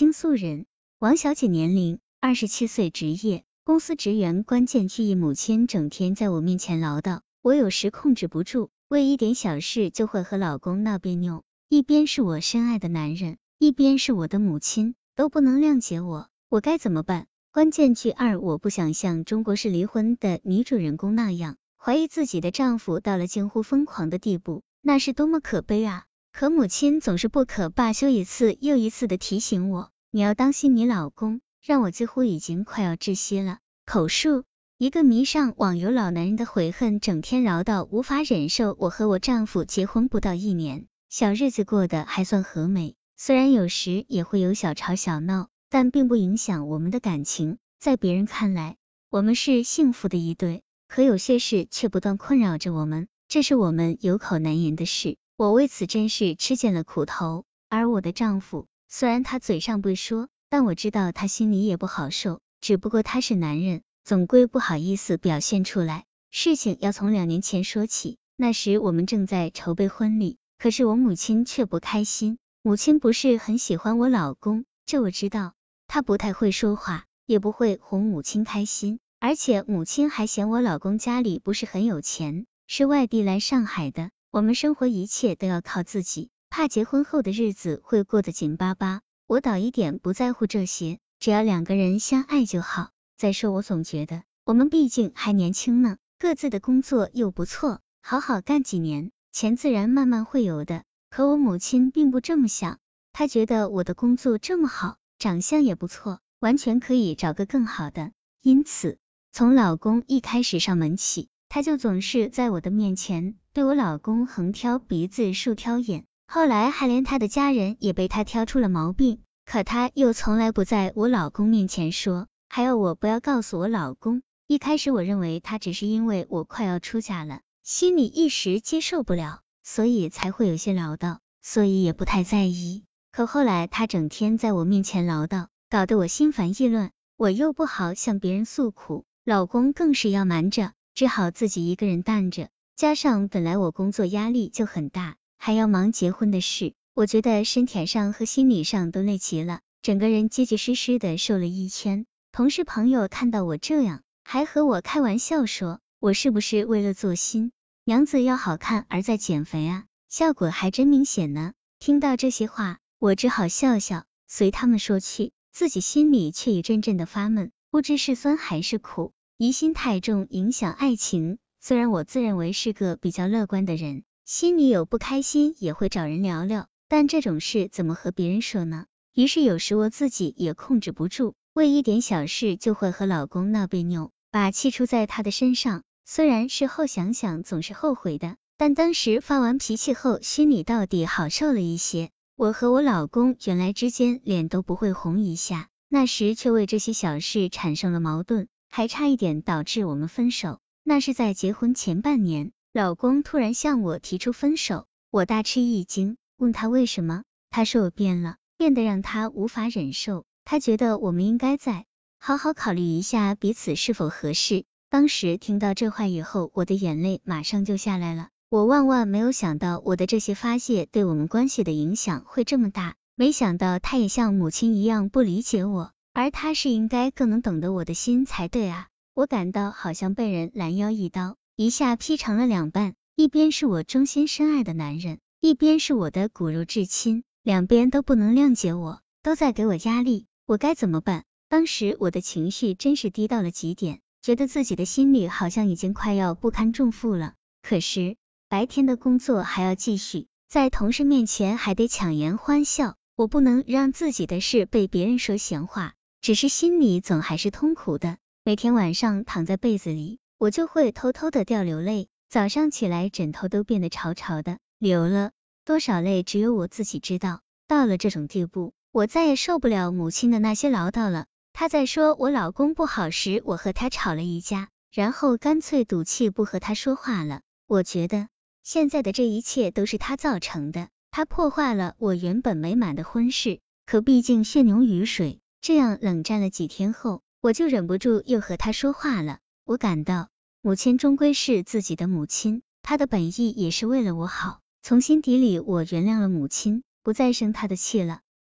京素人，王小姐年龄二十七岁，职业公司职员。关键句一，母亲整天在我面前唠叨，我有时控制不住，为一点小事就会和老公闹别扭。一边是我深爱的男人，一边是我的母亲，都不能谅解我，我该怎么办？关键句二，我不想像中国式离婚的女主人公那样，怀疑自己的丈夫到了近乎疯狂的地步，那是多么可悲啊！可母亲总是不可罢休，一次又一次的提醒我，你要当心你老公，让我几乎已经快要窒息了。口述，一个迷上网游老男人的悔恨，整天唠叨，无法忍受。我和我丈夫结婚不到一年，小日子过得还算和美，虽然有时也会有小吵小闹，但并不影响我们的感情。在别人看来，我们是幸福的一对，可有些事却不断困扰着我们，这是我们有口难言的事。我为此真是吃尽了苦头，而我的丈夫虽然他嘴上不说，但我知道他心里也不好受。只不过他是男人，总归不好意思表现出来。事情要从两年前说起，那时我们正在筹备婚礼，可是我母亲却不开心。母亲不是很喜欢我老公，这我知道。他不太会说话，也不会哄母亲开心，而且母亲还嫌我老公家里不是很有钱，是外地来上海的。我们生活一切都要靠自己，怕结婚后的日子会过得紧巴巴。我倒一点不在乎这些，只要两个人相爱就好。再说，我总觉得我们毕竟还年轻呢，各自的工作又不错，好好干几年，钱自然慢慢会有的。可我母亲并不这么想，她觉得我的工作这么好，长相也不错，完全可以找个更好的。因此，从老公一开始上门起。她就总是在我的面前对我老公横挑鼻子竖挑眼，后来还连她的家人也被她挑出了毛病，可她又从来不在我老公面前说，还要我不要告诉我老公。一开始我认为他只是因为我快要出嫁了，心里一时接受不了，所以才会有些唠叨，所以也不太在意。可后来他整天在我面前唠叨，搞得我心烦意乱，我又不好向别人诉苦，老公更是要瞒着。只好自己一个人担着，加上本来我工作压力就很大，还要忙结婚的事，我觉得身体上和心理上都累极了，整个人结结实实的瘦了一圈。同事朋友看到我这样，还和我开玩笑说，我是不是为了做新娘子要好看而在减肥啊？效果还真明显呢。听到这些话，我只好笑笑，随他们说去，自己心里却一阵阵的发闷，不知是酸还是苦。疑心太重，影响爱情。虽然我自认为是个比较乐观的人，心里有不开心也会找人聊聊，但这种事怎么和别人说呢？于是有时我自己也控制不住，为一点小事就会和老公闹别扭，把气出在他的身上。虽然事后想想总是后悔的，但当时发完脾气后，心里到底好受了一些。我和我老公原来之间脸都不会红一下，那时却为这些小事产生了矛盾。还差一点导致我们分手，那是在结婚前半年，老公突然向我提出分手，我大吃一惊，问他为什么，他说我变了，变得让他无法忍受，他觉得我们应该再好好考虑一下彼此是否合适。当时听到这话以后，我的眼泪马上就下来了，我万万没有想到我的这些发泄对我们关系的影响会这么大，没想到他也像母亲一样不理解我。而他是应该更能懂得我的心才对啊！我感到好像被人拦腰一刀，一下劈成了两半，一边是我衷心深爱的男人，一边是我的骨肉至亲，两边都不能谅解我，都在给我压力，我该怎么办？当时我的情绪真是低到了极点，觉得自己的心里好像已经快要不堪重负了。可是白天的工作还要继续，在同事面前还得强颜欢笑，我不能让自己的事被别人说闲话。只是心里总还是痛苦的，每天晚上躺在被子里，我就会偷偷的掉流泪，早上起来枕头都变得潮潮的，流了多少泪只有我自己知道。到了这种地步，我再也受不了母亲的那些唠叨了。她在说我老公不好时，我和他吵了一架，然后干脆赌气不和他说话了。我觉得现在的这一切都是他造成的，他破坏了我原本美满的婚事。可毕竟血浓于水。这样冷战了几天后，我就忍不住又和他说话了。我感到母亲终归是自己的母亲，她的本意也是为了我好。从心底里，我原谅了母亲，不再生她的气了。